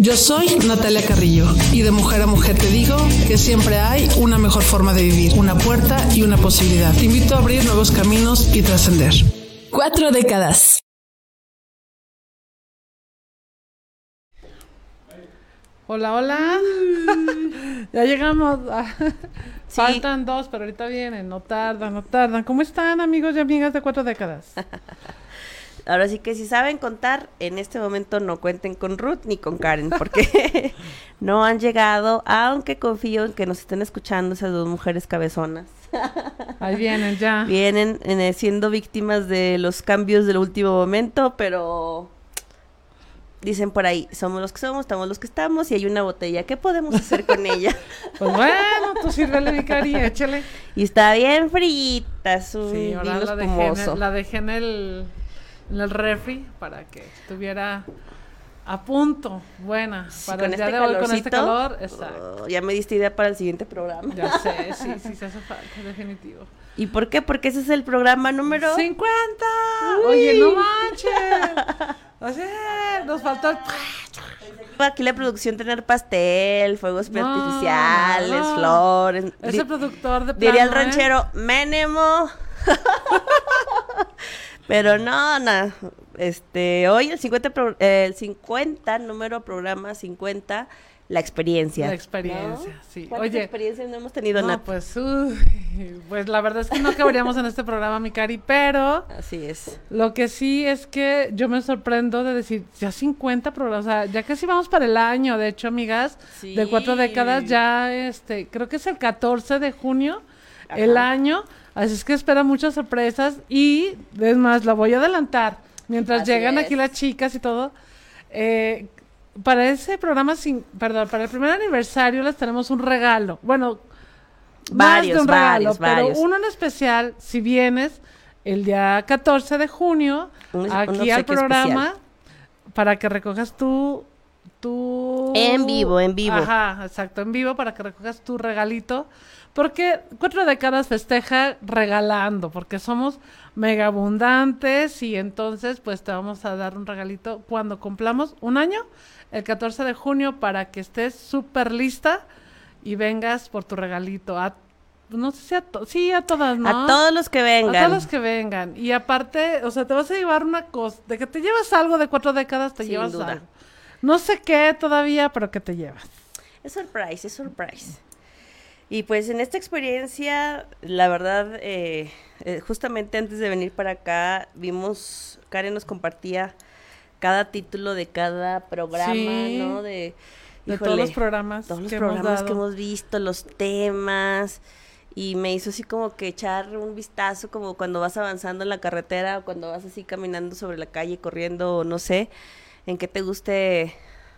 Yo soy Natalia Carrillo y de mujer a mujer te digo que siempre hay una mejor forma de vivir, una puerta y una posibilidad. Te invito a abrir nuevos caminos y trascender. Cuatro décadas. Hola, hola. ya llegamos. a- Faltan dos, pero ahorita vienen. No tardan, no tardan. ¿Cómo están, amigos y amigas de cuatro décadas? Ahora sí que si saben contar, en este momento no cuenten con Ruth ni con Karen, porque no han llegado, aunque confío en que nos estén escuchando esas dos mujeres cabezonas. Ahí vienen ya. Vienen eh, siendo víctimas de los cambios del último momento, pero dicen por ahí, somos los que somos, estamos los que estamos y hay una botella, ¿qué podemos hacer con ella? Pues bueno, tú sírvele, Vicari, échale. Y está bien frita, es un Sí, ahora la dejé, en el, la dejé en el, en el refri para que estuviera a punto. Buena. Sí, Para el día este de hoy, con este calor. Exacto. oh, ya me diste idea para el siguiente programa. Ya sé, sí, sí, se hace falta, definitivo. ¿Y por qué? Porque ese es el programa número... ¡50! Oye, no manches. O sea, nos faltó el... Aquí la producción tener pastel, fuegos No, artificiales, no. flores. Ese productor de Diría el plano, ¿eh? ranchero, Menemo. Pero no, no. Este, hoy el 50, pro- eh, el 50, número programa 50, la experiencia. La experiencia, ¿No? sí. ¿Cuántas Oye, experiencias no hemos tenido, no, Nat? pues, uy, pues la verdad es que no caberíamos en este programa, mi cari, pero Así es. lo que sí es que yo me sorprendo de decir, ya 50 programas, o sea, ya casi vamos para el año, de hecho, amigas, de cuatro décadas, ya, este, creo que es el 14 de junio, el año, así es que espera muchas sorpresas y, es más, la voy a adelantar, mientras Así llegan es. aquí las chicas y todo, eh, para ese programa, sin, perdón, para el primer aniversario les tenemos un regalo. Bueno, más Varios, de un regalo, varios, pero varios. uno en especial, si vienes el día 14 de junio Un- un aquí al programa especial. para que recojas tu tu En vivo, en vivo. Ajá, exacto, en vivo para que recojas tu regalito. Porque cuatro décadas festeja regalando, porque somos mega abundantes y entonces pues te vamos a dar un regalito cuando cumplamos un año, el 14 de junio, para que estés súper lista y vengas por tu regalito. A, no sé si a, to- sí, a todas, ¿no? A todos los que vengan. A todos los que vengan. Y aparte, o sea, te vas a llevar una cosa, de que te llevas algo de cuatro décadas, te Sin llevas duda. algo. No sé qué todavía, pero que te llevas. Es surprise, es surprise. Y pues en esta experiencia, la verdad, eh, eh, justamente antes de venir para acá, vimos, Karen nos compartía cada título de cada programa, Sí. ¿no? De, De todos los programas todos los que hemos programas que hemos visto, los temas. Y me hizo así como que echar un vistazo como cuando vas avanzando en la carretera o cuando vas así caminando sobre la calle, corriendo o no sé, en qué te guste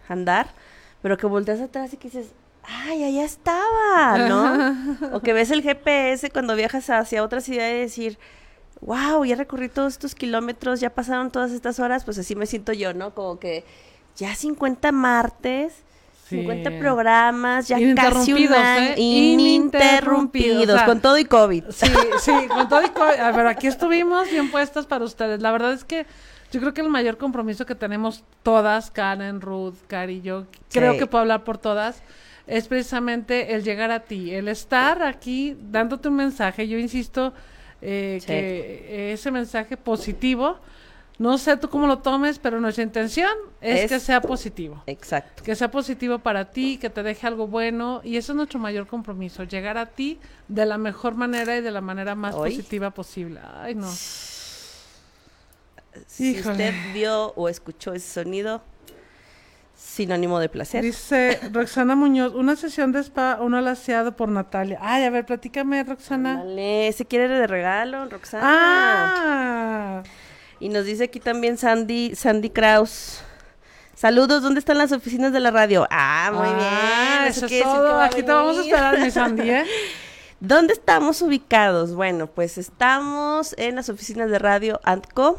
andar, pero que volteas atrás y que dices, ay, allá estaba, ¿no? o que ves el GPS cuando viajas hacia otra ciudad y decir, wow, ya recorrí todos estos kilómetros, ya pasaron todas estas horas, pues así me siento yo, ¿no? Como que ya 50 martes. Sí. 50 programas, ya casi un año, ¿eh? ininterrumpidos, Ininterrumpidos, o sea, con todo y COVID. Sí, sí, con todo y co- A ver, aquí estuvimos bien puestas para ustedes. La verdad es que yo creo que el mayor compromiso que tenemos todas, Karen, Ruth, Cari y yo, creo Sí. que puedo hablar por todas, es precisamente el llegar a ti, el estar aquí dándote un mensaje. Yo insisto eh, Sí. que ese mensaje positivo No sé tú cómo lo tomes, pero nuestra intención es, Es- que sea positivo. Exacto. Que sea positivo para ti, que te deje algo bueno. Y eso es nuestro mayor compromiso, llegar a ti de la mejor manera y de la manera más Hoy. positiva posible. Ay, no. Si Híjole. usted vio o escuchó ese sonido, sinónimo de placer. Dice Roxana Muñoz, una sesión de spa, uno laseado por Natalia. Ay, a ver, platícame, Roxana. Dale, ¿se quiere de regalo, Roxana? Ah, Y nos dice aquí también Sandy, Sandy Kraus. Saludos, ¿dónde están las oficinas de la radio? Ah, muy Ah, bien. eso es todo. va Aquí te vamos a esperar, mi Sandy, ¿eh? ¿Dónde estamos ubicados? Bueno, pues estamos en las oficinas de radio ANTCO.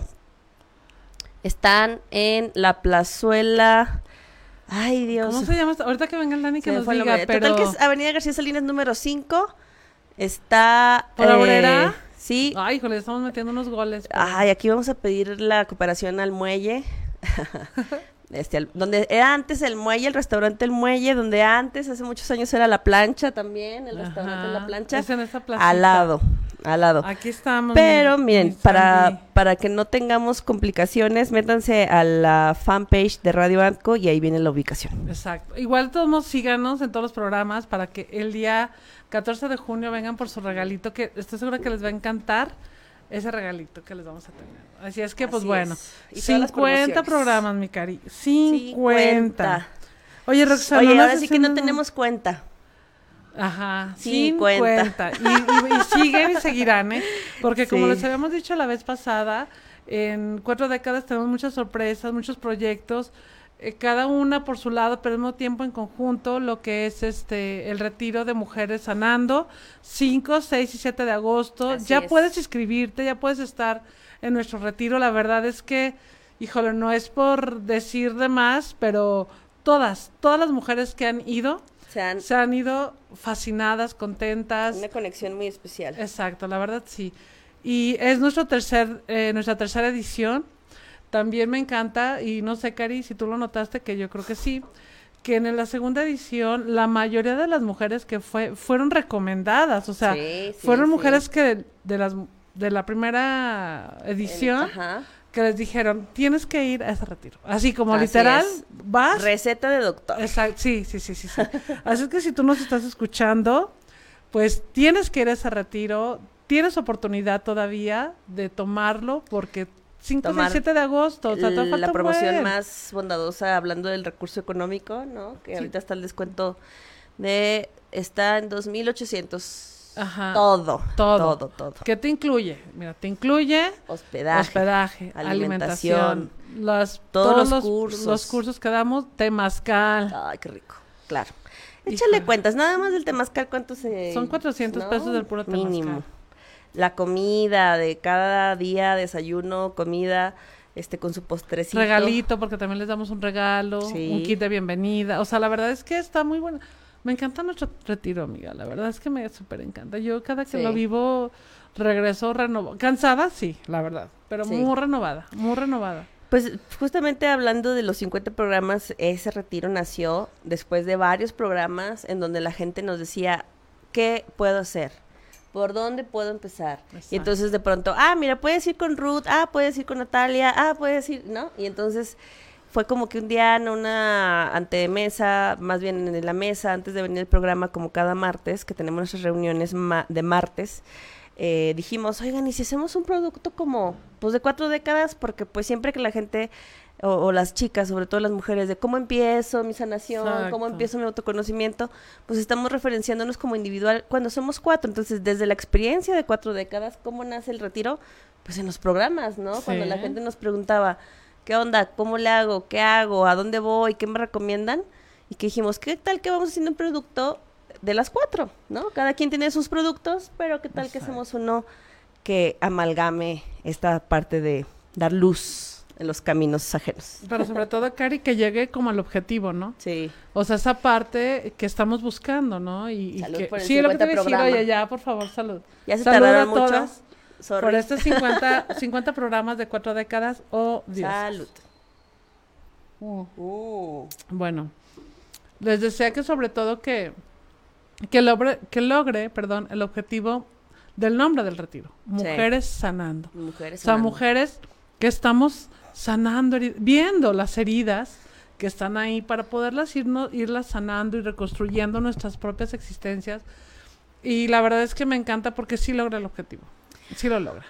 Están en la plazuela. Ay, Dios. ¿Cómo se llama? Ahorita que venga el Dani que nos diga, pero... Total que es Avenida García Salinas número 5. Está... ¿Por la Obrera? Sí. Ay, híjole, estamos metiendo unos goles. pero- Ay, aquí vamos a pedir la cooperación al muelle. Este, donde era antes el muelle, el restaurante El Muelle, donde antes, hace muchos años, era la plancha también, el restaurante Ajá, La Plancha. es en esa al lado, al lado. Aquí estamos. Pero mi- miren, mi para, para que no tengamos complicaciones, métanse a la fanpage de Radio Antco y ahí viene la ubicación. Exacto. Igual todos síganos en todos los programas para que el día 14 de junio vengan por su regalito, que estoy segura que les va a encantar ese regalito que les vamos a tener. Así es que, pues bueno, es. Y todas las 50 promociones. programas, mi cari. 50. 50. Oye, Roxana, Oye, ¿no ahora sí que no tenemos cuenta. Ajá, 50. 50. Y, y- y siguen y seguirán, ¿eh? Porque como Sí. les habíamos dicho la vez pasada, en cuatro décadas tenemos muchas sorpresas, muchos proyectos, eh, cada una por su lado, pero al mismo tiempo en conjunto, lo que es este el retiro de mujeres sanando, 5, 6 y 7 de agosto. Así ya es. puedes inscribirte, ya puedes estar en nuestro retiro. La verdad es que, híjole, no es por decir de más, pero todas, todas las mujeres que han ido, Se han se han ido fascinadas, contentas. una conexión muy especial. Exacto, la verdad sí. Y es nuestro tercer, eh, nuestra tercera edición. También me encanta, y no sé, Cari, si tú lo notaste, que yo creo que sí, que en la segunda edición la mayoría de las mujeres que fue fueron recomendadas, o sea, Sí, sí, fueron sí. mujeres que de las de la primera edición Ajá. que les dijeron tienes que ir a ese retiro, así como Así literal es. vas Receta de doctor. Exacto, sí, sí, sí, sí, sí. Así es que si tú nos estás escuchando, pues tienes que ir a ese retiro, tienes oportunidad todavía de tomarlo porque 5, 6, Tomar 7 de agosto, o sea, falta la promoción más bondadosa hablando del recurso económico, ¿no? Que Sí. ahorita está el descuento de está en 2800. Ajá. Todo, Todo. todo, todo. ¿Qué te incluye? Mira, te incluye Hospedaje. hospedaje, alimentación, todos los cursos. los cursos que damos, temazcal. Ay, qué rico. Claro. Híjole. Échale cuentas, nada más del temazcal, ¿cuánto se...? Son 400 pesos del puro temazcal. Mínimo. La comida de cada día, desayuno, comida, este, con su postrecito. regalito, porque también les damos un regalo, Sí. un kit de bienvenida. O sea, la verdad es que está muy bueno. Me encanta nuestro retiro, amiga. La verdad es que me súper encanta. Yo cada que Sí. lo vivo regreso renovada. Cansada, sí, la verdad. Pero Sí. muy renovada, muy renovada. Pues justamente hablando de los 50 programas, ese retiro nació después de varios programas en donde la gente nos decía, ¿qué puedo hacer? ¿Por dónde puedo empezar? Exacto. Y entonces de pronto, ah, mira, puedes ir con Ruth, ah, puedes ir con Natalia, ah, puedes ir, ¿no? Y entonces fue como que un día en una antemesa, más bien en la mesa, antes de venir el programa, como cada martes, que tenemos nuestras reuniones ma- de martes, eh, dijimos, oigan, ¿y si hacemos un producto como, pues de cuatro décadas? Porque pues siempre que la gente, o, o las chicas, sobre todo las mujeres, de cómo empiezo mi sanación, cómo empiezo mi autoconocimiento, pues estamos referenciándonos como individual cuando somos cuatro. Entonces, desde la experiencia de cuatro décadas, ¿cómo nace el retiro? Pues en los programas, ¿no? Cuando la gente nos preguntaba, ¿qué onda? ¿Cómo le hago? ¿Qué hago? ¿A dónde voy? ¿Qué me recomiendan? Y que dijimos, ¿qué tal que vamos haciendo un producto de las cuatro? ¿No? Cada quien tiene sus productos, pero ¿qué tal que hacemos uno que amalgame esta parte de dar luz en los caminos ajenos? Pero sobre todo, Cari, que llegue como al objetivo, ¿no? Sí. O sea, esa parte que estamos buscando, ¿no? Y, que, por el sí, lo que te 50 iba a decir, programa. oye, ya, por favor, salud. Ya se tardaron mucho. todas Sorry. Por estos 50, 50 programas de cuatro décadas, oh Dios. Salud. Mm. Uh. Bueno, les desea que sobre todo que, que, logre, que logre perdón, el objetivo del nombre del retiro. Mujeres sanando. Mujeres. O sea, sanando. mujeres que estamos sanando, viendo las heridas que están ahí para poderlas irnos, irlas sanando y reconstruyendo nuestras propias existencias. Y la verdad es que me encanta porque sí logra el objetivo. Sí lo logra.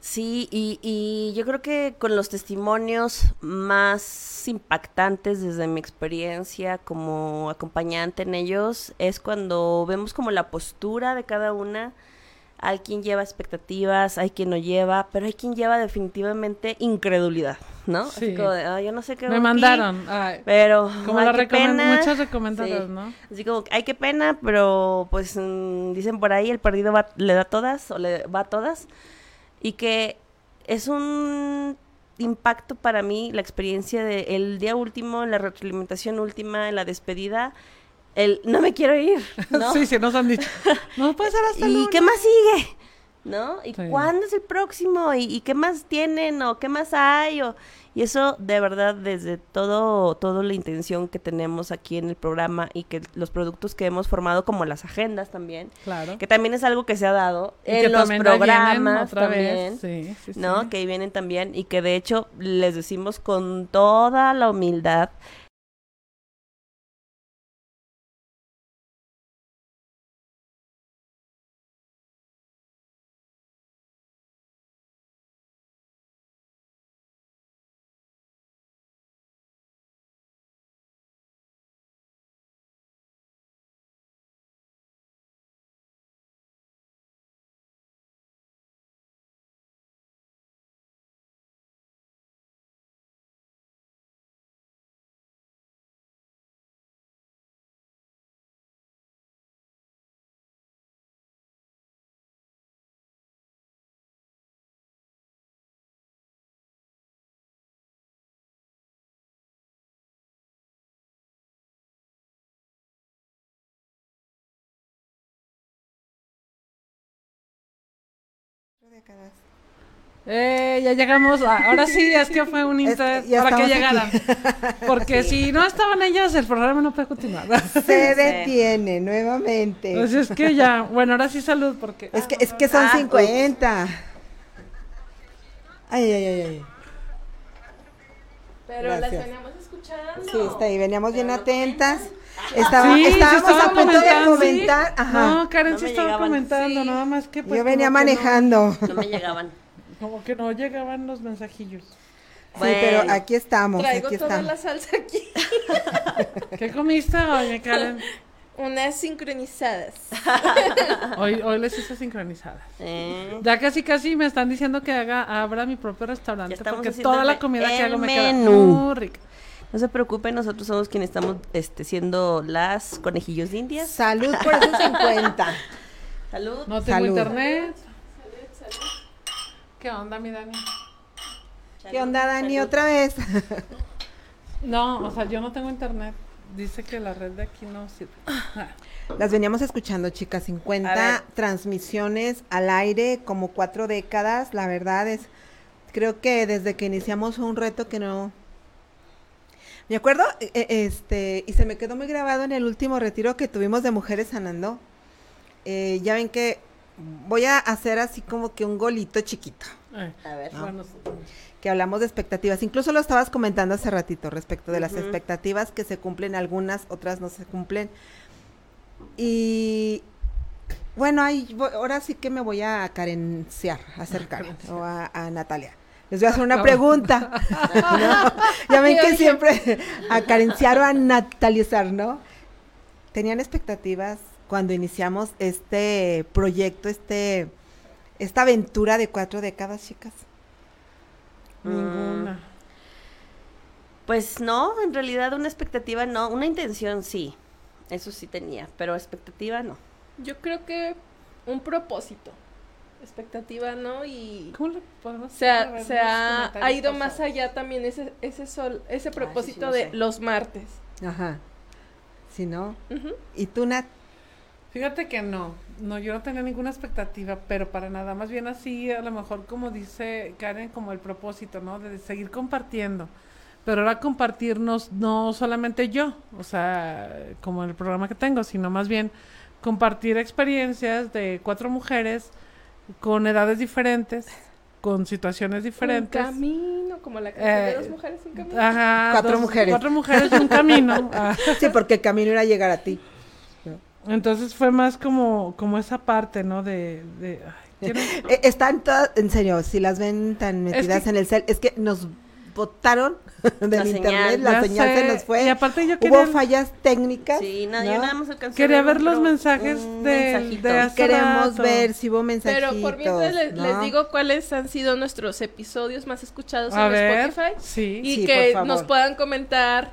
Sí, y, y yo creo que con los testimonios más impactantes desde mi experiencia como acompañante en ellos es cuando vemos como la postura de cada una. Hay quien lleva expectativas, hay quien no lleva, pero hay quien lleva definitivamente incredulidad, ¿no? Así Sí. como de, "Ay, yo no sé qué Me mandaron. ay, pero como la pena". muchas recomendadas, Sí. ¿no? Así como, ay, qué pena, pero pues mm, dicen por ahí, el perdido va- le da todas o le va a todas. Y que es un impacto para mí la experiencia de el día último, en la retroalimentación última, en la despedida, el no me quiero ir, ¿no? Sí, sí, nos han dicho. No puede ser hasta ¿Y lunes. qué más sigue? ¿No? ¿Y Sí. cuándo es el próximo? ¿Y, y qué más tienen? ¿O qué más hay? O, y eso, de verdad, desde todo, toda la intención que tenemos aquí en el programa y que los productos que hemos formado, como las agendas también, Claro. que también es algo que se ha dado Y en que los programas otra también. vez. Sí, sí. ¿no? Que ahí vienen también y que de hecho les decimos con toda la humildad Eh, ya llegamos. a- ahora sí, es que fue un Es que inter para que llegaran. Porque si no estaban ellas, el programa no puede continuar. Se detiene nuevamente. Pues es que ya, bueno, ahora sí salud, porque. Es que, es que son Ah, 50. Ay, ay, ay, ay. Pero Gracias. las veníamos escuchando. Sí, está ahí, veníamos bien atentas. Estaba, Sí, estábamos estaba a punto de sí. comentar. Ajá. No, Karen No sí estaba llegaban. comentando, Sí. nada más que. pues, Yo venía no- manejando. no me llegaban. como que no llegaban los mensajillos. Sí, pero aquí estamos, Traigo aquí toda estamos. la salsa aquí. ¿Qué comiste hoy, Karen? Unas sincronizadas. Hoy, hoy les hice sincronizadas. Eh, Ya casi casi me están diciendo que haga, abra mi propio restaurante porque toda la comida que hago me queda muy rica. No se preocupen, nosotros somos quienes estamos este, siendo las conejillos de indias. Salud por esos 50. Salud. No tengo Salud. internet. ¿Qué onda, mi Dani? ¿Qué onda, Dani? Otra vez. No, o sea, yo no tengo internet. Dice que la red de aquí no sirve. Ah, Las veníamos escuchando, chicas. A 50 ver. transmisiones al aire, como cuatro décadas. La verdad es, creo que desde que iniciamos un reto que no. Me acuerdo, e- e- este, y se me quedó muy grabado en el último retiro que tuvimos de Mujeres Sanando. Eh, ya ven que voy a hacer así como que un golito chiquito. eh, A ver. bueno, que hablamos de expectativas. Incluso lo estabas comentando hace ratito respecto de las expectativas que se cumplen algunas, otras no se cumplen. Y bueno, ahí vo- ahora sí que me voy a carenciar, acercar o a, a Natalia. Les voy a hacer una pregunta. ¿no? Ya ven que siempre a carenciar o a natalizar, ¿no? ¿Tenían expectativas cuando iniciamos este proyecto, este, esta aventura de cuatro décadas, chicas? ninguna. Pues no, en realidad una expectativa no, una intención sí. Eso sí tenía, pero expectativa no. Yo creo que un propósito. Expectativa, ¿no? Y ¿Cómo le podemos se ha, hacer? se ha, ha ido pasados. más allá también ese, ese sol, ese propósito no de sé. los martes. Ajá. Si no. Ujú. ¿Y tú, Nat? Fíjate que no, no, yo no tenía ninguna expectativa, pero para nada, más bien así, a lo mejor como dice Karen, como el propósito, ¿no? De seguir compartiendo, pero ahora compartirnos no solamente yo, o sea, como el programa que tengo, sino más bien compartir experiencias de cuatro mujeres con edades diferentes, con situaciones Un diferentes. camino, como la canción de Eh, dos mujeres, un camino. Ajá, Cuatro dos- mujeres. Cuatro mujeres y un camino. Ah, Sí, porque el camino era llegar a ti. entonces fue más como, como esa parte, ¿no? De, de ay, Eh, Están todas, en serio, si las ven tan Es metidas que- en el cel, es que nos botaron del La internet, señal. la Ya señal sé, se nos fue. y aparte yo Hubo quería- fallas técnicas. Sí, nada, ¿no? yo nada más alcancé Quería ver los mensajes de- de hace Queremos rato. ver si hubo mensajitos. Pero por mientras les, les ¿no? digo cuáles han sido nuestros episodios más escuchados A en ver, Spotify. sí. Y Sí, que por favor. nos puedan comentar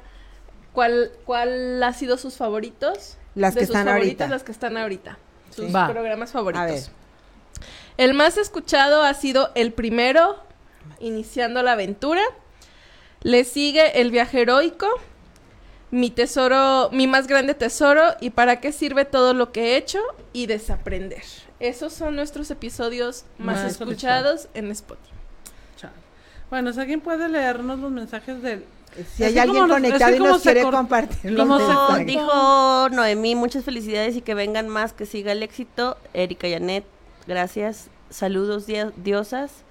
cuál, cuál ha sido sus favoritos. Las de que sus están favoritas, ahorita. las que están ahorita. Sus Va. programas A favoritos. ver. El más escuchado ha sido el primero, iniciando la aventura. Le sigue el viaje heroico, mi tesoro, mi más grande tesoro y para qué sirve todo lo que he hecho y desaprender. Esos son nuestros episodios más, Más escuchados en Spotify. Chale. Bueno, si alguien puede leernos los mensajes del... Si hay alguien conectado y nos quiere compartir como Dijo, mensajes. dijo Noemí, muchas felicidades y que vengan más, que siga el éxito. Erika Yanet, gracias. Saludos, diosas.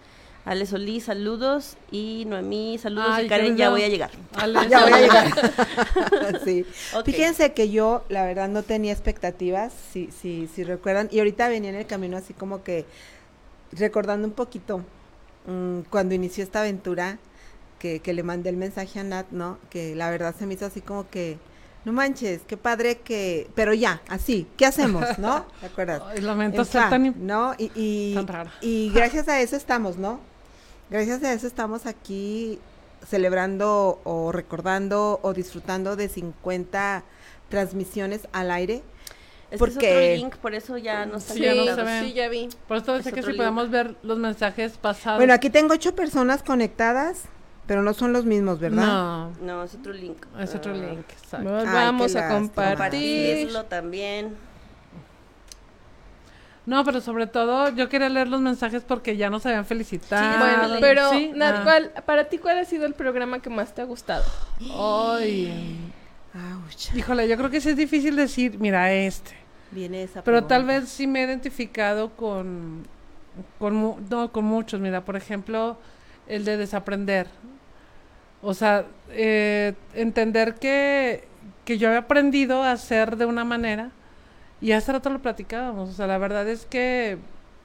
Ale Solís, saludos. Y Noemí, saludos. Ay, y Karen, ya voy a llegar. Ale, Ya voy a llegar. sí. Fíjense que yo, la verdad, no tenía expectativas, si, si, si recuerdan, y ahorita venía en el camino así como que recordando un poquito mm, cuando inició esta aventura, que, que le mandé el mensaje a Nat, ¿no? Que la verdad se me hizo así como que, no manches, qué padre que, pero ya, así, ¿qué hacemos, no? ¿Te acuerdas? Ay, lamento En ser fa, tan... ¿no? Y, y, tan rara. y gracias a eso estamos, ¿no? Gracias a eso estamos aquí celebrando o recordando o disfrutando de 50 transmisiones al aire. Es Porque- que es otro link, por eso ya no está Sí, ya no se conectado. ven. sí, ya vi. Por eso decía Es que si link. podemos ver los mensajes pasados. Bueno, aquí tengo ocho personas conectadas, pero no son los mismos, ¿verdad? No, No, es otro link. es otro Ah, link. exacto. Ay, vamos a compartir. Compartirlo también. No, pero sobre todo yo quería leer los mensajes porque ya nos habían felicitado. Sí, Bueno, pero Sí, Nat. ¿cuál- para ti, ¿cuál ha sido el programa que más te ha gustado? Ay, híjole, yo creo que sí es difícil decir, mira, este. Viene esa Pero tal vez sí me he identificado con, con, no, con muchos. Mira, por ejemplo, el de desaprender. O sea, eh, entender que, que yo he aprendido a hacer de una manera y hace rato lo platicábamos. O sea, la verdad es que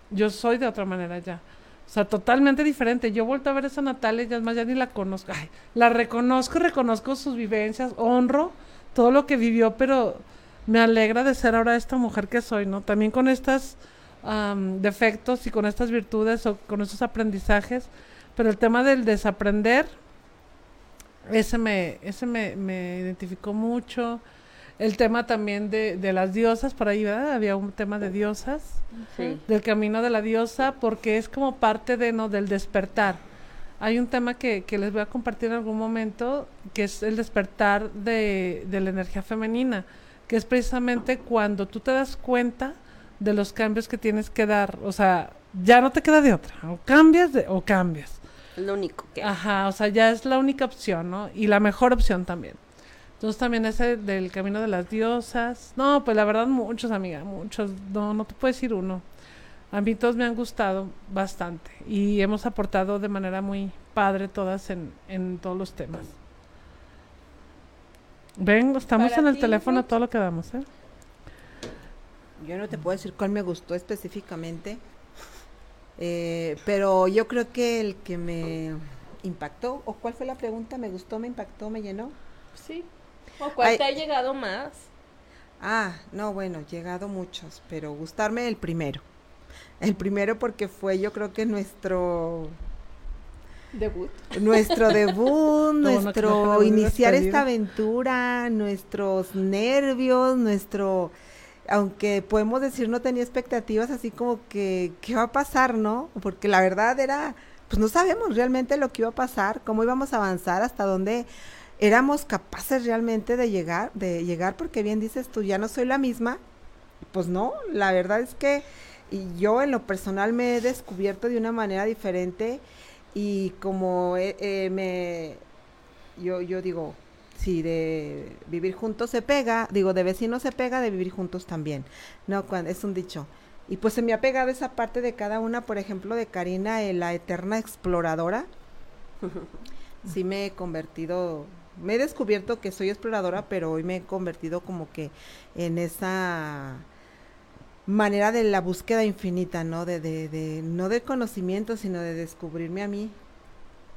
yo soy de otra manera ya. O sea, totalmente diferente. Yo vuelto a ver a esa Natalia ya es más, ya ni la conozco. Ay, la reconozco, reconozco sus vivencias, honro todo lo que vivió, pero me alegra de ser ahora esta mujer que soy, ¿no? También con estos defectos y con estas virtudes o con estos aprendizajes, pero el tema del desaprender, ese me, ese me, me identificó mucho. El tema también de, de las diosas, por ahí, ¿verdad? Había un tema de diosas Sí. del camino de la diosa porque es como parte de no del despertar. Hay un tema que, que les voy a compartir en algún momento que es el despertar de, de la energía femenina, que es precisamente cuando tú te das cuenta de los cambios que tienes que dar, o sea, ya no te queda de otra, o cambias de, o cambias. Lo único que. Ajá, o sea, ya es la única opción, ¿no? Y la mejor opción también. Entonces también ese del camino de las diosas. No, pues la verdad muchos, amiga, muchos. No, no te puedo decir uno. A mí todos me han gustado bastante y hemos aportado de manera muy padre todas en, en todos los temas. Ven, estamos Para en el ti, teléfono Ruth. todo lo que damos, ¿eh? Yo no te puedo decir cuál me gustó específicamente, eh, pero yo creo que el que me impactó, o cuál fue la pregunta, me gustó, me impactó, me llenó. Sí. ¿O cuál Ay. te ha llegado más? Ah, no, bueno, llegado muchos, pero gustarme el primero. El primero porque fue yo creo que nuestro Debut. nuestro debut, no, que no nuestro iniciar esta aventura, nuestros nervios, nuestro aunque podemos decir no tenía expectativas así como que qué va a pasar, ¿no? Porque la verdad era pues no sabemos realmente lo que iba a pasar, cómo íbamos a avanzar, hasta dónde éramos capaces realmente de llegar, de llegar porque bien dices tú, ya no soy la misma. Pues no, la verdad es que y yo en lo personal me he descubierto de una manera diferente y como eh, eh, me yo yo digo si de vivir juntos se pega digo de vecinos se pega de vivir juntos también no cuando es un dicho Y pues se me ha pegado esa parte de cada una, por ejemplo, de Karina, eh, la eterna exploradora. Sí me he convertido, me he descubierto que soy exploradora, pero hoy me he convertido como que en esa manera de la búsqueda infinita, ¿no? De, de, de, no de conocimiento, sino de descubrirme a mí.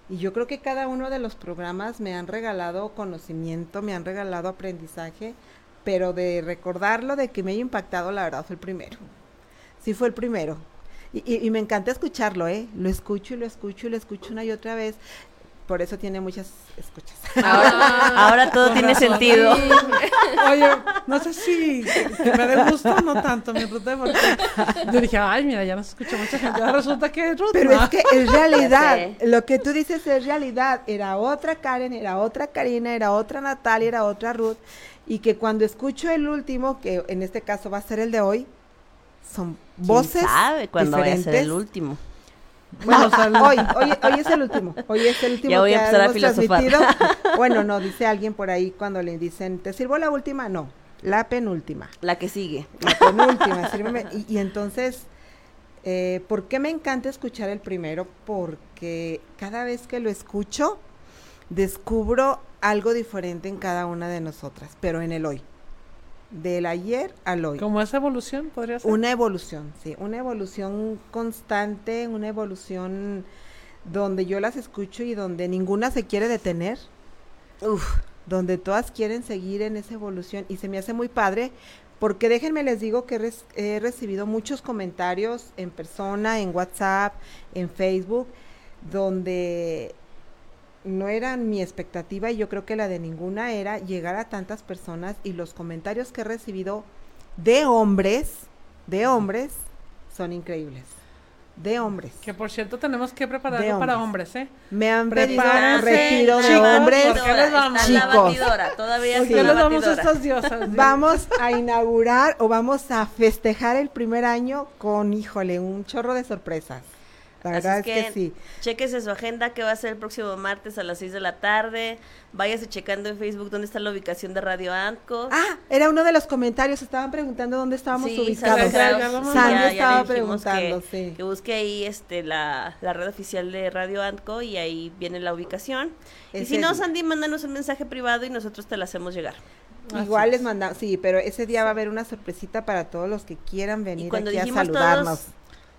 Y yo creo que cada uno de los programas me han regalado conocimiento, me han regalado aprendizaje, pero de recordarlo, de que me haya impactado, la verdad fue el primero. Sí fue el primero. Y, y, y me encanta escucharlo, ¿eh? Lo escucho y lo escucho y lo escucho una y otra vez por eso tiene muchas escuchas. Ahora, ahora todo tiene razón. sentido. Oye, no sé si me dé gusto o no tanto mi Ruth, porque yo dije, ay, mira, ya no se escucha mucha gente. Ahora resulta que es Ruth. Pero ¿no? es que es realidad. Sí. Lo que tú dices es realidad. Era otra Karen, era otra Karina, era otra Natalia, era otra Ruth. Y que cuando escucho el último, que en este caso va a ser el de hoy, son ¿Quién voces sabe cuándo vaya a ser el último? Bueno, hoy, hoy, hoy es el último. Hoy es el último Ya voy que a empezar a filosofar. Bueno, no, dice alguien por ahí cuando le dicen, ¿te sirvo la última? No, la penúltima. La que sigue. La penúltima, sírveme. Y, y entonces, eh, ¿por qué me encanta escuchar el primero? Porque cada vez que lo escucho, descubro algo diferente en cada una de nosotras, pero en el hoy. Del ayer al hoy. Como esa evolución podría ser. Una evolución, sí, una evolución constante, una evolución donde yo las escucho y donde ninguna se quiere detener, Uf, donde todas quieren seguir en esa evolución y se me hace muy padre porque déjenme les digo que res- he recibido muchos comentarios en persona, en WhatsApp, en Facebook, donde no era mi expectativa y yo creo que la de ninguna era llegar a tantas personas y los comentarios que he recibido de hombres, de hombres, son increíbles. De hombres. Que por cierto tenemos que prepararlo para hombres. ¿eh? Me han pedido Prepárense, retiro de hombres. ¿por qué les vamos? Está la batidora, todavía ¿Por está qué la les damos a batidora. estas diosas? Sí. Vamos a inaugurar o vamos a festejar el primer año con, híjole, un chorro de sorpresas. La Así verdad es es que, sí. Chéquese su agenda que va a ser el próximo martes a las 6 de la tarde. Váyase checando en Facebook dónde está la ubicación de Radio Anco. Ah, era uno de los comentarios. Estaban preguntando dónde estábamos Sí, ubicados. Sandra Sandra, Kraus, vamos. Sandra ya- ya le estaba dijimos preguntando, que, sí. que busque ahí este la, la red oficial de Radio Anco y ahí viene la ubicación. y si no. Sandy, mándanos un mensaje privado y nosotros te la hacemos llegar. Igual les mandamos, sí, pero ese día va a haber una sorpresita para todos los que quieran venir cuando aquí a saludarnos.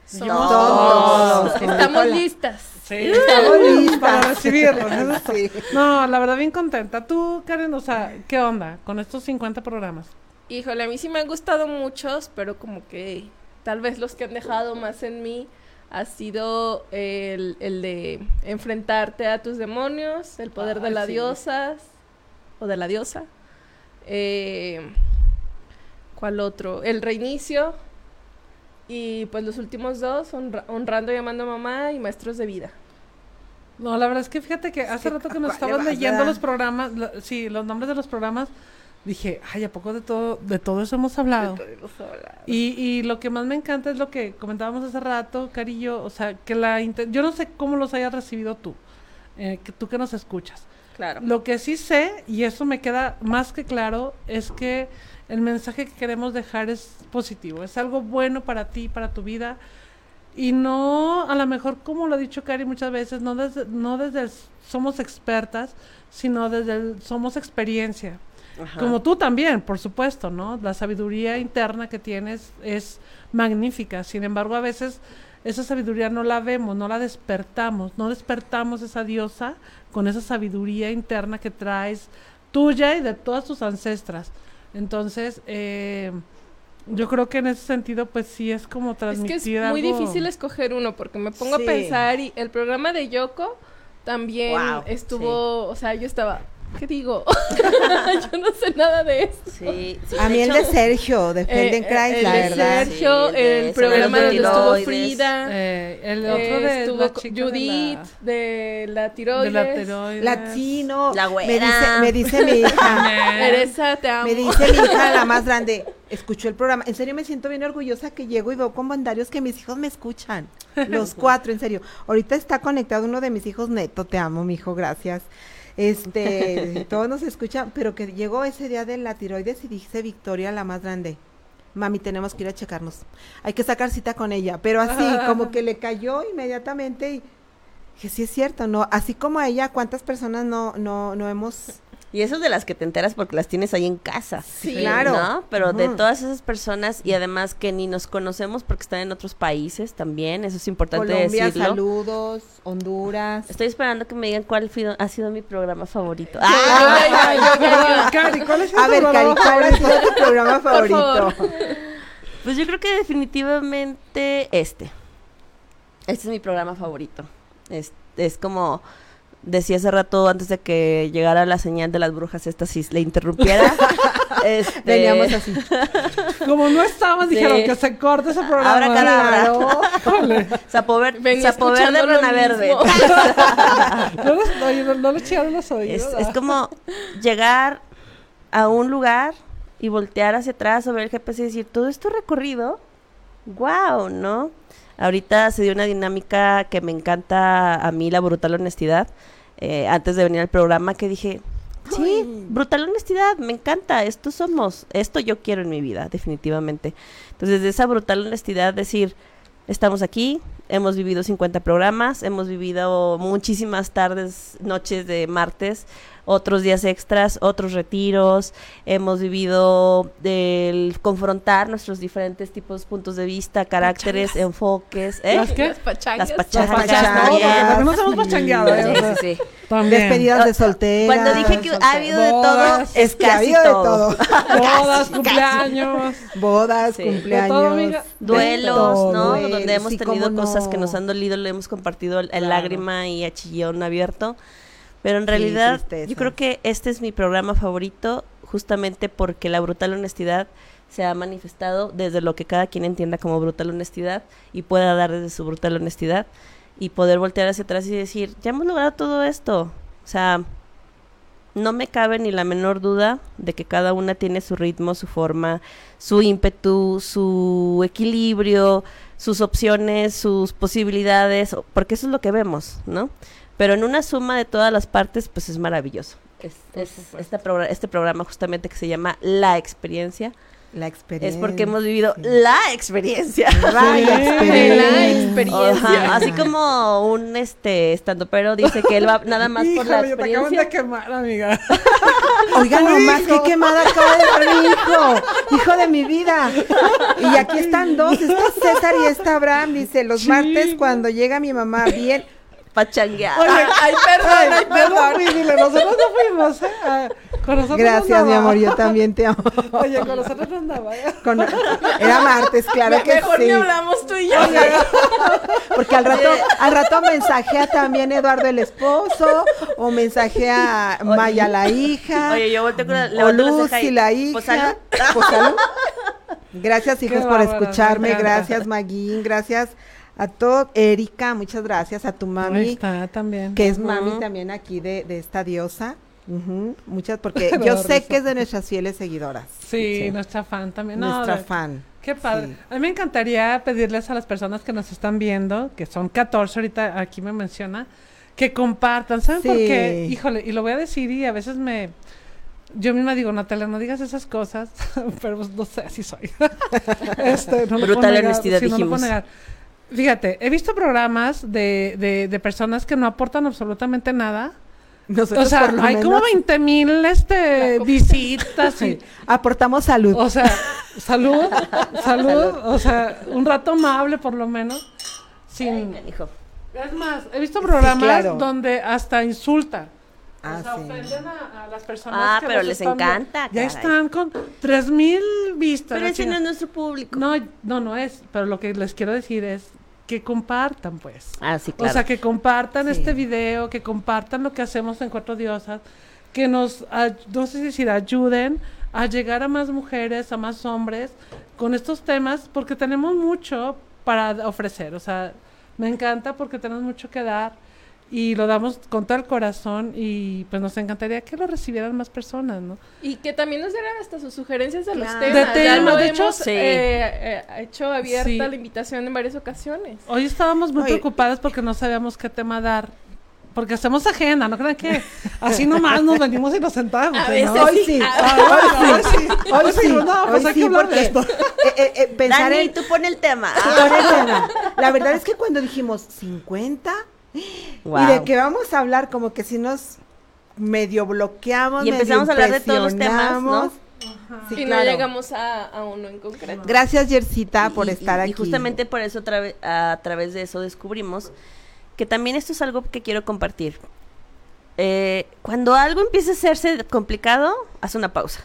Somos Todos. todos. Estamos listas. Sí, Estamos listas. para recibirlos. eso Sí. No, la verdad bien contenta. Tú, Karen, o sea, ¿qué onda con estos 50 programas? Híjole, a mí sí me han gustado muchos, pero como que tal vez los que han dejado más en mí ha sido el, el de enfrentarte a tus demonios, el poder de la sí. diosa o de la diosa. Eh, ¿Cuál otro? El reinicio. Y pues los últimos dos, honra- honrando y amando a mamá y maestros de vida. No, la verdad es que fíjate que hace rato que nos ¿a cuál le estabas leyendo los programas, lo- sí, los nombres de los programas, dije, ay, ¿a poco de todo, de todo eso hemos hablado? Y, y lo que más me encanta es lo que comentábamos hace rato, Carillo, o sea, que la yo no sé cómo los hayas recibido tú, eh, que tú que nos escuchas. Claro. Lo que sí sé, y eso me queda más que claro, es que el mensaje que queremos dejar es positivo, es algo bueno para ti, para tu vida. Y no, a lo mejor, como lo ha dicho Cari muchas veces, no desde, no desde el somos expertas, sino desde el somos experiencia. Ajá. Como tú también, por supuesto, ¿no? La sabiduría interna que tienes es magnífica. Sin embargo, a veces esa sabiduría no la vemos, no la despertamos, no despertamos esa diosa con esa sabiduría interna que traes tuya y de todas tus ancestras. Entonces, eh, yo creo que en ese sentido, pues sí es como Es transmitir que es muy difícil escoger uno porque me pongo Sí. a pensar y el programa de Yoko también estuvo, o sea, yo estaba, ¿qué digo? yo no sé nada de eso. Sí, sí, A mí el de Sergio, de Feldenkrais, el la de verdad. Sergio, Sí, el de el sobre programa los donde estuvo. Frida, Eh, el otro eh, de estuvo la de Judith, la- de la de tiroides. la tiroides. Latino. La me güera. dice, me dice mi hija. Teresa, te amo. Me dice mi hija, la más grande, escuchó el programa. En serio me siento bien orgullosa que llego y veo con bandarios que mis hijos me escuchan. Los cuatro, en serio. Ahorita está conectado uno de mis hijos, Neto, te amo, mi hijo, gracias. Este, todos nos escuchan, pero que llegó ese día de la tiroides y dice Victoria, la más grande. mami, tenemos que ir a checarnos. Hay que sacar cita con ella. Pero así, como que le cayó inmediatamente y que sí es cierto, ¿no? Así como a ella, ¿cuántas personas no, no, no hemos... Y eso es de las que te enteras porque las tienes ahí en casa. Sí, claro. ¿no? Pero de todas esas personas y además que ni nos conocemos porque están en otros países también, eso es importante Colombia, decirlo. saludos, Honduras. Estoy esperando que me digan cuál fui- ha sido mi programa favorito. Ay, ¡Ah! ay, ay, Cari, ¿cuál es A ver, Cari, ¿cuál ha sido tu programa favor. favorito? Pues yo creo que definitivamente este. Este es mi programa favorito. Es, es como decía hace rato antes de que llegara la señal de las brujas esta si le interrumpiera. este, Veníamos así. Como no estábamos, Sí. dijeron que se corte ese programa. Ahora cada hora. Híjole. Sapover, Venía Sapover de escuchando lo Bruna Verde. No oye, no, no le echaron los oídos. Es, es como llegar a un lugar y voltear hacia atrás o ver el GPS y decir, todo esto recorrido, wow, ¿no? Ahorita se dio una dinámica que me encanta a mí, la brutal honestidad, eh, antes de venir al programa, que dije, sí, brutal honestidad, me encanta, esto somos, esto yo quiero en mi vida, definitivamente. Entonces, de esa brutal honestidad, decir, estamos aquí, hemos vivido 50 programas, hemos vivido muchísimas tardes, noches de martes, otros días extras, otros retiros, hemos vivido el confrontar nuestros diferentes tipos, puntos de vista, caracteres, enfoques, ¿eh? ¿Las qué? Las pachangas. Las pachangas, nos hemos pachangueado, ¿eh? Sí, sea, sí, sí. También. Despedidas de soltera. Cuando dije que ha habido de todo, es que ha casi habido de todo. todo. Bodas, cumpleaños. Bodas, cumpleaños. Todo. Duelos, todo, ¿no? Donde hemos tenido cosas que no. nos han dolido, le hemos compartido el, el Claro. lágrima y a chillón abierto. Pero en realidad, yo creo que este es mi programa favorito, justamente porque la brutal honestidad se ha manifestado desde lo que cada quien entienda como brutal honestidad y pueda dar desde su brutal honestidad y poder voltear hacia atrás y decir, ya hemos logrado todo esto. O sea, no me cabe ni la menor duda de que cada una tiene su ritmo, su forma, su ímpetu, su equilibrio, sus opciones, sus posibilidades, porque eso es lo que vemos, ¿no? Pero en una suma de todas las partes, pues es maravilloso. Es, este programa justamente que se llama La Experiencia, La experiencia. es porque hemos vivido la experiencia. La experiencia. La experiencia. Ajá, así como un este estando pero dice que él va nada más por la Híjole, te acaban de experiencia. quemar, amiga. Oiga, nomás qué quemada acaba de ver mi hijo. Hijo de mi vida. Y aquí están dos. Está César y está Abraham. Dice, los Sí. martes cuando llega mi mamá bien. Pachanguear. Oye, Ay, perdón, ay, yo no perdón. fui, dile, nosotros no fuimos, ¿eh? Ah, Con nosotros Gracias, no mi amor. Yo también te amo. Oye, con nosotros no andaba. ¿eh? Con- Era martes, claro Me- que Mejor sí. ni hablamos tú y yo. Porque al rato, al rato mensajea también Eduardo el esposo, o mensajea Maya la hija, Oye, yo volteo con la, o las cejas Lucy y, la hija. pues. Pues. Gracias, hijos, por escucharme. Gracias, Maguín. Gracias a todo. Erika, muchas gracias a tu Ahí mami, está también. que es mami también aquí de, de esta diosa. Ujú, Muchas, porque yo sé risa. que es de nuestras fieles seguidoras. Sí, nuestra fan también. No, Nuestra de- fan. Qué padre. Sí. A mí me encantaría pedirles a las personas que nos están viendo, que son 14 ahorita, aquí me menciona, que compartan. ¿Saben por Sí. qué? Híjole, y lo voy a decir y a veces me... Yo misma digo, Natalia, no digas esas cosas, pero pues, no sé, así soy. Este, no Brutal honestidad, sí, no lo puedo dijimos. negar. Fíjate, he visto programas de, de, de personas que no aportan absolutamente nada. Nosotros o sea, por lo hay como menos 20 mil este, visitas y... aportamos salud. O sea, salud, salud, o sea, un rato amable por lo menos. Sin... Hijo. Es más, he visto programas claro. donde hasta insultan. Ah, o sea, sí. ofenden a, a las personas Ah, que pero les están encanta, Ya caray. están con tres mil vistas. Pero ese no es nuestro público. no, no, no es. Pero lo que les quiero decir es que compartan, pues. Ah, sí, claro. O sea, que compartan Sí. este video, que compartan lo que hacemos en Cuatro Diosas, que nos, no sé si decir, ayuden a llegar a más mujeres, a más hombres con estos temas, porque tenemos mucho para ofrecer. O sea, me encanta porque tenemos mucho que dar y lo damos con todo el corazón y pues nos encantaría que lo recibieran más personas, ¿no? Y que también nos dieran hasta sus sugerencias de los temas. De ya lo de hecho, hemos sí. eh, eh, hecho abierta Sí. la invitación en varias ocasiones. Hoy estábamos muy Oye. preocupadas porque no sabíamos qué tema dar porque hacemos agenda, no crean que así nomás nos venimos y nos sentamos. A ¿no? veces Hoy sí, Ah, hoy sí, hoy sí, no, pues hoy hay que sí, hablar de esto. eh, eh, eh, pensar Dani, en tú pon el tema. Sí, Ah, por el tema. La verdad es que cuando dijimos 50 y de qué vamos a hablar, como que si nos medio bloqueamos, Y medio empezamos a hablar de todos los temas, ¿no? Sí, y claro. no llegamos a, a uno en concreto. Gracias, Yersita, por Y- estar y- aquí. Y justamente por eso a través de eso descubrimos que también esto es algo que quiero compartir. Eh, cuando algo empieza a hacerse complicado, haz una pausa.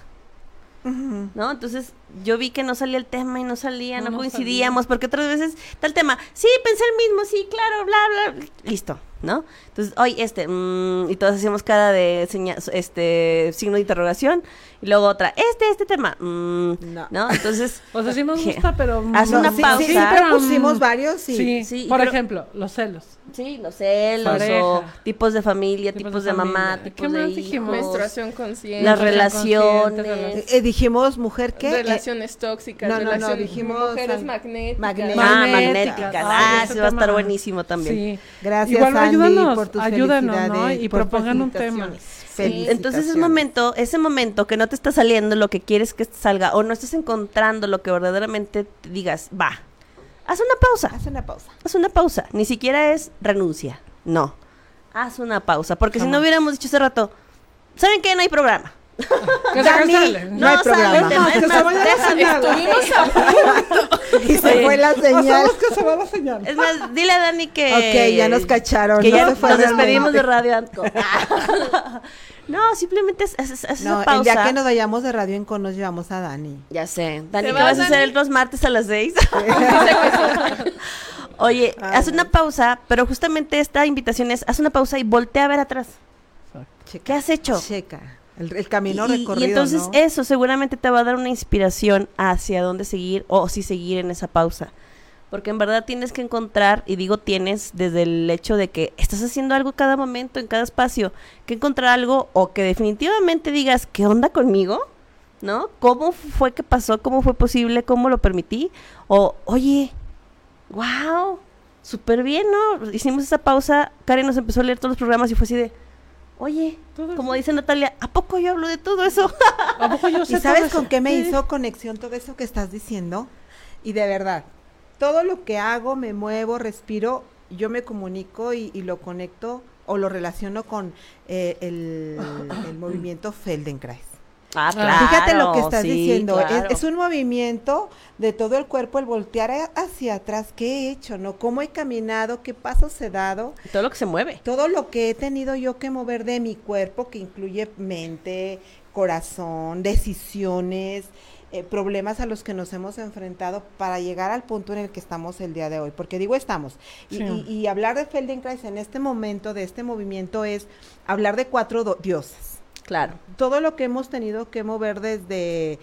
¿No? Entonces yo vi que no salía el tema y no salía, No no, coincidíamos, porque otras veces tal tema, sí, pensé el mismo, sí, claro, bla, bla, listo, ¿no? Entonces, hoy este, mm, y todos hacíamos cara de seña- este signo de interrogación, y luego otra, este, este tema, mm, No. no. Entonces, O sea, sí nos gusta, pero... Haz no- una sí, sí, pausa. sí, pero, propusimos mm, varios, sí. Sí, Sí, por pero- ejemplo, los celos. Sí, los celos Pareja. o tipos de familia, Tipos tipos, de de, mamá. ¿Qué tipos de más hijos, dijimos? Menstruación consciente. las consciente, relaciones. Eh, dijimos mujer que Relaciones tóxicas. no, no, no, relaciones- dijimos Mujeres magnéticas. magnéticas. Ah, Magnéticas. Ah, ese ese va a estar buenísimo también. Sí. Gracias, Igual Andy, ayúdanos, por tus ayúdanos, Y propongan un tema. felicitaciones. Entonces es momento, ese momento que no te está saliendo lo que quieres que salga o no estás encontrando lo que verdaderamente te digas, va, haz una pausa, Haz una pausa. haz una pausa. Ni siquiera es renuncia, no. Haz una pausa, porque si no hubiéramos dicho hace rato, ¿saben qué? No hay programa. Que se cancele. no hay sale programa. el tema, Es es más, más, que se vaya la deja- señal. Estuvimos a Y se fue la señal. Hacemos que se va la señal. Es más, dile a Dani que... Ok, ya nos cacharon, Que no ya se fue nos despedimos de Radio Antco. no, simplemente es, es- es No, una el pausa. día que nos vayamos de Radio Enco nos llevamos a Dani. Ya sé. Dani, ¿Te ¿qué vas, vas a hacer Dani? los martes a las seis? Oye, Ay, haz una pausa, pero justamente esta invitación es, haz una pausa y voltea a ver atrás. Checa. ¿Qué has hecho? Checa. El, el camino y, y recorrido, entonces ¿no? eso seguramente te va a dar una inspiración hacia dónde seguir o si seguir en esa pausa. Porque en verdad tienes que encontrar, y digo tienes desde el hecho de que estás haciendo algo cada momento, en cada espacio, que encontrar algo o que definitivamente digas, ¿qué onda conmigo? ¿No? ¿Cómo fue que pasó? ¿Cómo fue posible? ¿Cómo lo permití? O, oye, wow, súper bien, ¿no? Hicimos esa pausa, Karen nos empezó a leer todos los programas y fue así de, oye, como dice Natalia, ¿a poco yo hablo de todo eso? ¿A poco yo sé ¿Y sabes todo con qué me hizo conexión todo eso que estás diciendo? Y de verdad, todo lo que hago, me muevo, respiro, yo me comunico y, y lo conecto o lo relaciono con eh, el, el movimiento Feldenkrais. Ah, Fíjate lo que estás sí, diciendo. es- claro. Es, un movimiento de todo el cuerpo, el voltear a- hacia atrás. ¿Qué he hecho? ¿No? ¿Cómo he caminado? ¿Qué pasos he dado? Todo lo que se mueve. Todo lo que he tenido yo que mover de mi cuerpo, que incluye mente, corazón, decisiones, eh, problemas a los que nos hemos enfrentado para llegar al punto en el que estamos el día de hoy. Porque digo estamos. Y, Sí. y- y hablar de Feldenkrais en este momento, de este movimiento, es hablar de cuatro diosas Claro. todo lo que hemos tenido que mover desde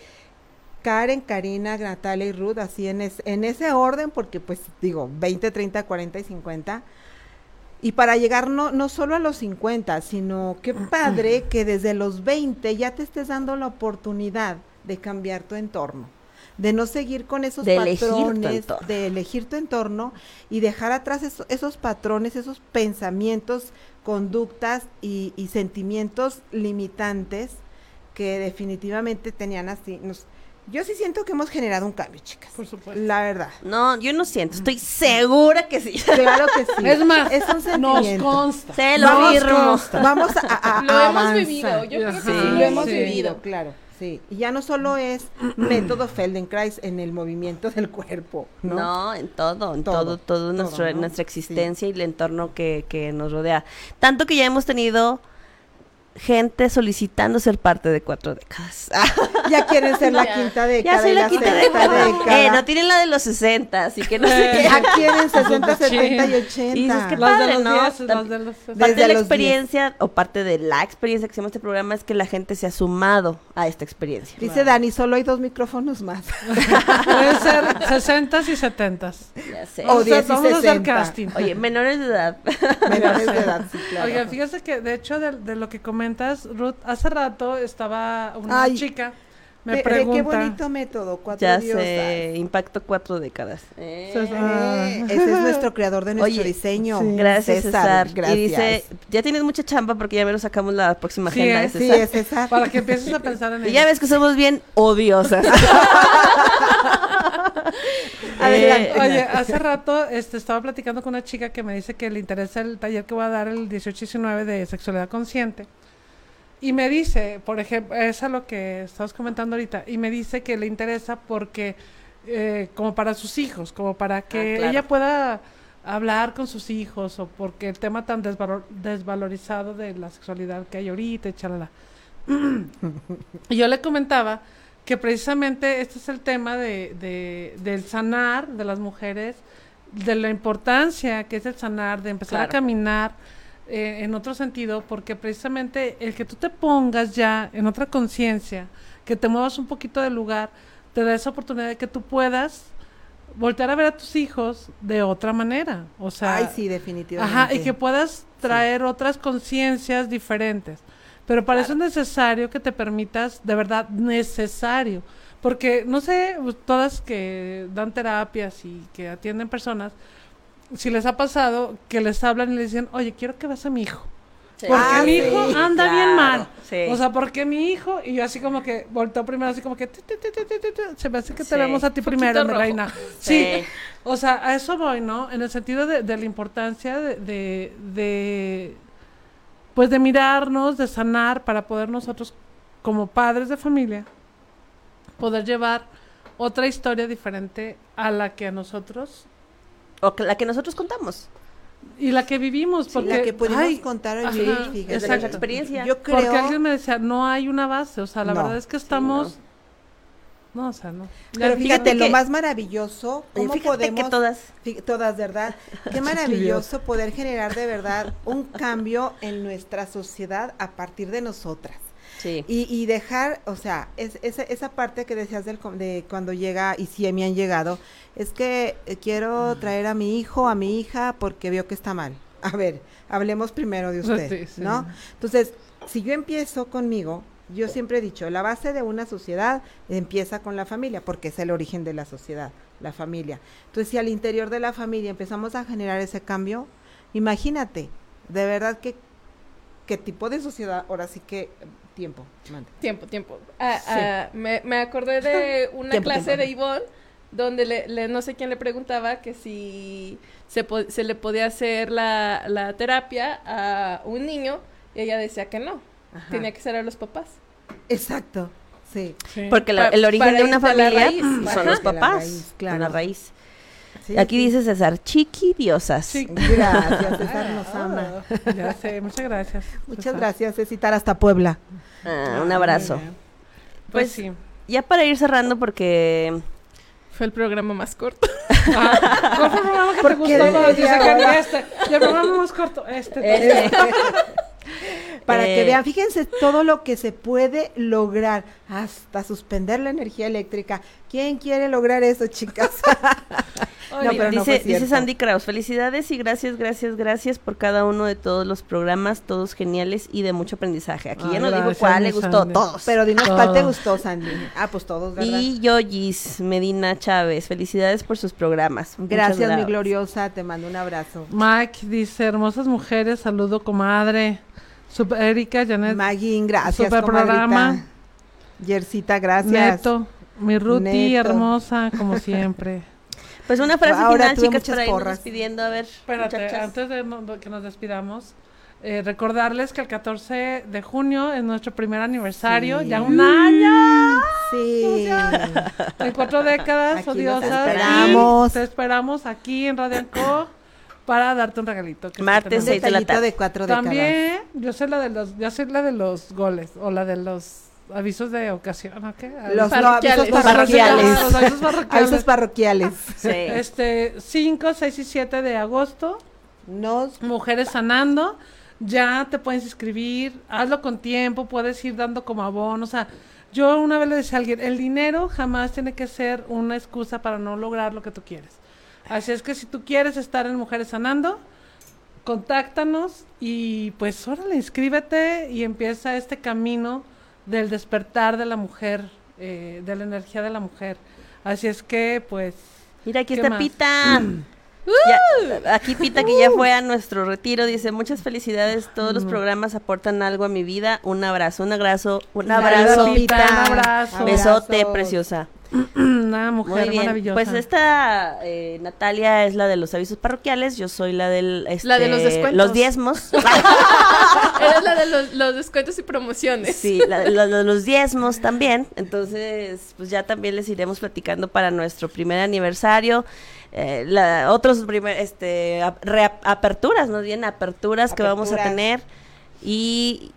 Karen, Karina, Natalia y Ruth, así en, es- en ese orden, porque pues digo, 20, 30, 40 y 50. Y para llegar no, no solo a los 50, sino qué padre que desde los 20 ya te estés dando la oportunidad de cambiar tu entorno, de no seguir con esos De patrones, de elegir tu entorno y dejar atrás eso- esos patrones, esos pensamientos, conductas y, y sentimientos limitantes que definitivamente tenían así. nos- yo sí siento que hemos generado un cambio, chicas. Por supuesto. La verdad. No, yo no siento, estoy segura que sí. Claro que sí. Es más, es un nos sentimiento. consta. Se lo Nos firmo. consta. Vamos a, a- a Lo hemos avanzar. vivido. Yo creo que sí, Sí, lo hemos sí. vivido. Claro, sí. Y ya no solo es método Feldenkrais en el movimiento del cuerpo, ¿no? No, en todo, en Todo, todo, todo, todo, nuestro- ¿no? nuestra Sí. existencia y el entorno que, que nos rodea. Tanto que ya hemos tenido gente solicitando ser parte de cuatro décadas. Ya quieren ser la Ya. quinta década. ya soy la quinta década. década. Eh, no tienen la de los 60, así que no sé qué. Ya quieren 60, Sí. 70 y 80. Y dices, qué de los ¿no? 10, las de los... Parte Desde de la los experiencia o parte de la experiencia que hacemos este programa es que la gente se ha sumado a esta experiencia. Dice Dani, solo hay dos micrófonos más. Puede ser 60 y 70 Ya sé. O a, 10 y vamos a hacer 60. casting. Oye, menores de edad. Menores de edad, sí, claro. Oigan, fíjese que de hecho de, de lo que comentas, Ruth, hace rato estaba una Ay. chica me De- de pregunta. qué bonito método, cuatro Ya diosas. sé, impacto cuatro décadas. Eh, ese es nuestro creador de nuestro Oye, diseño. Gracias, César. Gracias. Y dice, ya tienes mucha chamba porque ya me lo sacamos la próxima Sí, agenda ¿eh? de Sí, César. es César. para que empieces a pensar en Y ello. ya ves que somos bien odiosas. Adelante. Eh, Oye, hace rato este, estaba platicando con una chica que me dice que le interesa el taller que voy a dar el 18 y 19 de sexualidad consciente. Y me dice, por ejemplo, es a lo que estabas comentando ahorita, y me dice que le interesa porque, eh, como para sus hijos, como para que Ah, claro. ella pueda hablar con sus hijos, o porque el tema tan desvalor- desvalorizado de la sexualidad que hay ahorita, y chalala. y yo le comentaba que precisamente este es el tema de, de- del sanar de las mujeres, de la importancia que es el sanar, de empezar a caminar eh, en otro sentido, porque precisamente el que tú te pongas ya en otra conciencia, que te muevas un poquito del lugar, te da esa oportunidad de que tú puedas voltear a ver a tus hijos de otra manera. O sea, Ay, sí, definitivamente. Ajá, y que puedas traer otras conciencias diferentes. Pero para eso es necesario que te permitas, de verdad, necesario. Porque, no sé, todas que dan terapias y que atienden personas, si les ha pasado que les hablan y les dicen, oye, quiero que veas a mi hijo. Porque Ah, mi sí, hijo anda bien mal. sí. O sea, porque mi hijo, y yo así como que volteo primero, así como que, se me hace que te vemos a ti primero, mi reina. Sí. Sí. O sea, a eso voy, ¿no? En el sentido de, de la importancia de, de, de, pues de mirarnos, de sanar, para poder nosotros, como padres de familia, poder llevar otra historia diferente a la que a nosotros O que- la que nosotros contamos. y la que vivimos, Sí, porque la que pudimos ay, contar hoy, fíjate. Desde experiencia. Yo creo... Porque alguien me decía, no hay una base, o sea, la No. verdad es que estamos, no. o sea, no. Pero Ya- fíjate, lo más maravilloso, ¿cómo fíjate podemos... que todas. Todas, ¿verdad? Qué maravilloso poder generar de verdad un cambio en nuestra sociedad a partir de nosotras. Sí. Y, y dejar, o sea, es, esa, esa parte que decías del, de cuando llega, y si me han llegado, es que eh, quiero traer a mi hijo, a mi hija, porque veo que está mal. A ver, hablemos primero de usted, Sí, sí. ¿no? Entonces, si yo empiezo conmigo, yo siempre he dicho, la base de una sociedad empieza con la familia, porque es el origen de la sociedad, la familia. Entonces, si al interior de la familia empezamos a generar ese cambio, imagínate, de verdad que qué tipo de sociedad, ahora sí que tiempo, mande. Tiempo, tiempo. Ah, Sí. ah, me, me acordé de una Tiempo, clase tiempo. de Ivonne donde le, le- no sé quién le preguntaba que si se, po- se le podía hacer la, la terapia a un niño y ella decía que no, Ajá. tenía que ser a los papás. Exacto, sí. Sí. Porque la- el origen para de una familia raíz, son ajá. los De la papás. raíz, claro. La raíz. Sí, Aquí sí. dice César, chiqui diosas. Sí. Gracias, César nos ama. Ah, ya sé, muchas gracias. Muchas César. gracias, es citar hasta Puebla. Ah, un abrazo. Pues, Pues sí. Ya para ir cerrando, porque Fue el programa más corto. Ah, ¿Cuál fue el programa que te ¿Por qué gustó? Dice Cari, hora? este. Y el programa más corto, este. Para que Eh, vean, fíjense todo lo que se puede lograr, hasta suspender la energía eléctrica. ¿Quién quiere lograr eso, chicas? Oye, No, pero no dice, dice. Sandy Kraus, felicidades y gracias, gracias, gracias por cada uno de todos los programas, todos geniales y de mucho aprendizaje. Aquí ya Ay, nos dijo gracias, cuál le gustó, Sandy. todos. Pero dinos cuál te gustó, Sandy. Ah, pues todos, ¿verdad? y Yoyis Medina Chávez, felicidades por sus programas. Muchas Gracias, mi gracias. gloriosa, te mando un abrazo. Mike dice, hermosas mujeres, saludo comadre. Sup- Erika, Janet, Maggie, gracias, Super programa. Yersita, gracias. Neto, mi Ruti, Neto. hermosa, como siempre. Pues una frase Ahora final, chicas, para irnos despidiendo, a ver, Espérate, muchachas. antes de no- que nos despidamos, eh, recordarles que el 14 de junio es nuestro primer aniversario, Sí. ya un año, Sí. en cuatro décadas Aquí odiosas. esperamos. y Te esperamos aquí en Radio Anco para darte un regalito. que Martes, tenemos. seis de la tarde. de cuatro décadas. También, yo sé la de los, yo sé la de los goles o la de los avisos de ocasión, ¿o qué? Los Parroquiales. avisos Los parroquiales. Los avisos parroquiales. Avisos parroquiales. Sí. Este, 5, 6 y 7 de agosto, Nos Mujeres Sanando, ya te puedes inscribir, hazlo con tiempo, puedes ir dando como abono, o sea, yo una vez le decía a alguien, el dinero jamás tiene que ser una excusa para no lograr lo que tú quieres. Así es que si tú quieres estar en Mujeres Sanando, contáctanos y pues órale, inscríbete y empieza este camino del despertar de la mujer eh, de la energía de la mujer. Así es que, pues, Mira, aquí ¿Qué está más? Pita. Ya- aquí Pita que ya fue a nuestro retiro dice muchas felicidades todos los programas aportan algo a mi vida un abrazo un abrazo un abrazo Pita, un abrazo. besote preciosa una mujer muy bien maravillosa. pues esta eh, Natalia es la de los avisos parroquiales yo soy la del La de los este, descuentos. los diezmos Eres la de los, los descuentos y promociones. Sí, la- la- los diezmos también. Entonces, pues ya también les iremos platicando para nuestro primer aniversario. eh, la- otros primer, este, ap- reap- aperturas, más bien aperturas que vamos a Aperturas. tener. Y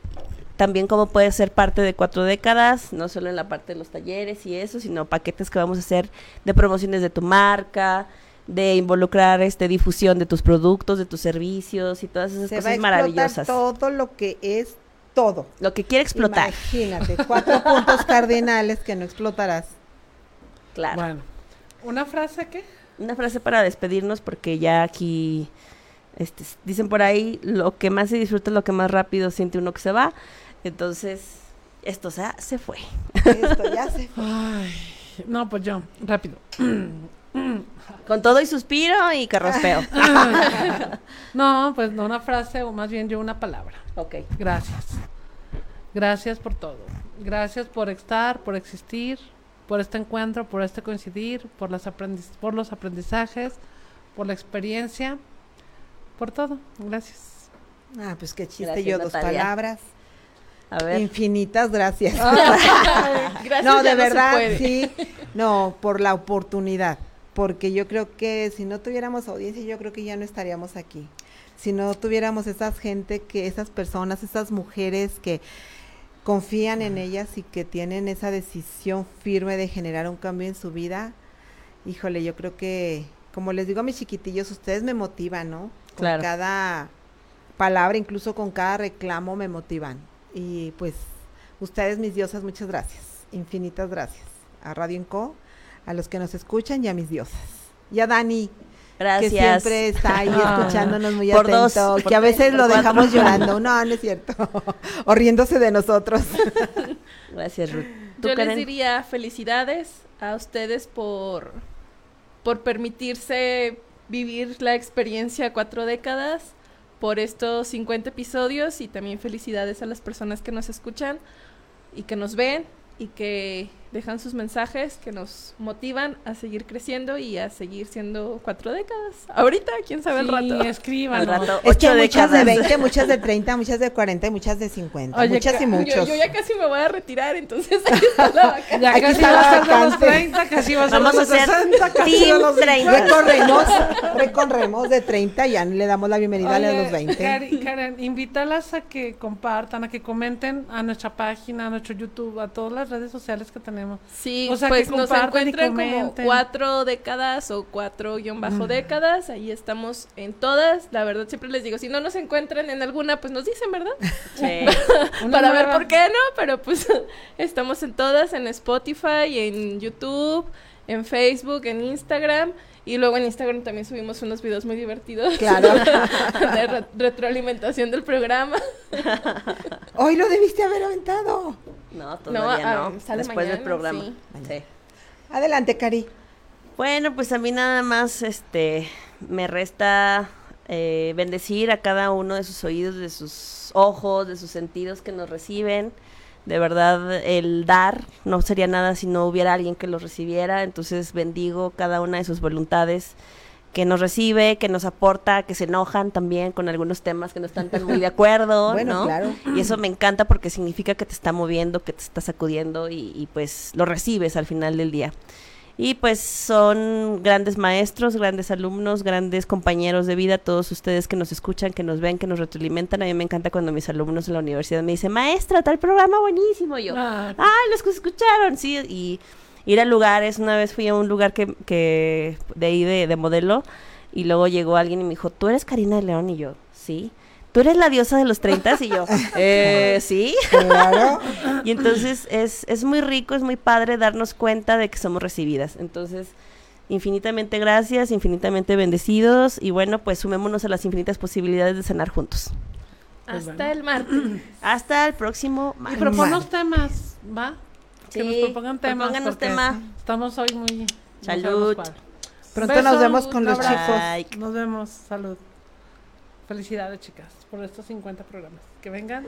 también cómo puede ser parte de cuatro décadas, no solo en la parte de los talleres y eso, sino paquetes que vamos a hacer de promociones de tu marca, de involucrar este difusión de tus productos, de tus servicios y todas esas Se va a cosas maravillosas. todo lo que es todo. Lo que quiere explotar. Imagínate, cuatro puntos cardinales que no explotarás. Claro. Bueno, ¿una frase qué? Una frase para despedirnos porque ya aquí este, dicen por ahí lo que más se disfruta es lo que más rápido siente uno que se va. Entonces, esto se, se fue. Esto ya se fue. Ay, no, pues yo, rápido. Con todo y suspiro y carraspeo. No, pues no una frase, o más bien yo una palabra. ok. Gracias. Gracias por todo. Gracias por estar, por existir, por este encuentro, por este coincidir, por, las aprendiz- por los aprendizajes, por la experiencia, por todo. Gracias. Ah, pues qué chiste, Gracias, yo dos palabras. A ver. Infinitas gracias. Gracias, no, de verdad, sí. No, por la oportunidad. Porque yo creo que si no tuviéramos audiencia, yo creo que ya no estaríamos aquí. Si no tuviéramos esas gente que, esas personas, esas mujeres que confían en ellas y que tienen esa decisión firme de generar un cambio en su vida, híjole, yo creo que, como les digo a mis chiquitillos, ustedes me motivan, ¿no? Con Claro. cada palabra, incluso con cada reclamo me motivan. Y pues, ustedes, mis diosas, muchas gracias. Infinitas gracias. A Radio Inco, a los que nos escuchan y a mis diosas. Y a Dani, Gracias. que siempre está ahí Ah. escuchándonos muy Por dos, atento, por que a veces lo cuatro. dejamos llorando. No, no es cierto. o riéndose de nosotros. Gracias, Ruth. ¿Tú, Yo les diría felicidades a ustedes por, por permitirse vivir la experiencia cuatro décadas, por estos 50 episodios y también felicidades a las personas que nos escuchan y que nos ven y que dejan sus mensajes que nos motivan a seguir creciendo y a seguir siendo cuatro décadas. Ahorita, quién sabe el Sí, rato. rato, Es que muchas de décadas. 20, muchas de 30, muchas de 40 y muchas de 50. Oye, muchas y Yo, muchos. yo ya casi me voy a retirar, entonces ahí está la vaca. Ya Aquí casi está vas a la ser de los vacante. 30, casi vas a Vamos a los hacer 60, casi Team de los 30. Recorremos, recorremos de 30 y ya le damos la bienvenida a Oye, los 20. Karen, Karen, invítalas a que compartan, a que comenten a nuestra página, a nuestro YouTube, a todas las redes sociales que tenemos. Sí, O sea, pues que nos encuentran como cuatro décadas o cuatro guion bajo décadas. Ahí estamos en todas. La verdad, siempre les digo, si no nos encuentran en alguna, pues nos dicen, ¿verdad? Sí. Para ver por qué no, pero pues estamos en todas, en Spotify, en YouTube, en Facebook, en Instagram. Y luego en Instagram también subimos unos videos muy divertidos. Claro. de re- retroalimentación del programa. Hoy lo debiste haber aventado. No, todavía ah, no. sale Después del programa. sí. Sí. Adelante, Cari. Bueno, pues a mí nada más este me resta eh, bendecir a cada uno de sus oídos, de sus ojos, de sus sentidos que nos reciben. De verdad, el dar no sería nada si no hubiera alguien que lo recibiera. Entonces bendigo cada una de sus voluntades que nos recibe, que nos aporta, que se enojan también con algunos temas que no están tan muy de acuerdo, Bueno, ¿no? claro. Y eso me encanta porque significa que te está moviendo, que te está sacudiendo y, y pues lo recibes al final del día. Y pues son grandes maestros, grandes alumnos, grandes compañeros de vida, todos ustedes que nos escuchan, que nos ven, que nos retroalimentan. A mí me encanta cuando mis alumnos en la universidad me dicen, maestra, tal programa buenísimo. Y yo, Ah, los que escucharon, sí. Y ir a lugares, una vez fui a un lugar que, que de ahí de, de modelo y luego llegó alguien y me dijo, ¿tú eres Karina de León? Y yo, sí. ¿Tú eres la diosa de los 30? Y yo, eh, sí. Claro. Y entonces es, es muy rico, es muy padre darnos cuenta de que somos recibidas. Entonces, infinitamente gracias, infinitamente bendecidos y bueno, pues sumémonos a las infinitas posibilidades de cenar juntos. Hasta el martes. Hasta el próximo y martes. proponos temas, ¿va? Que nos propongan temas. propónganos tema. Estamos hoy muy... Salud. Pronto Beso, nos vemos con los abrazo. chicos. Like. Nos vemos. Salud. Felicidades, chicas, por estos 50 programas. Que vengan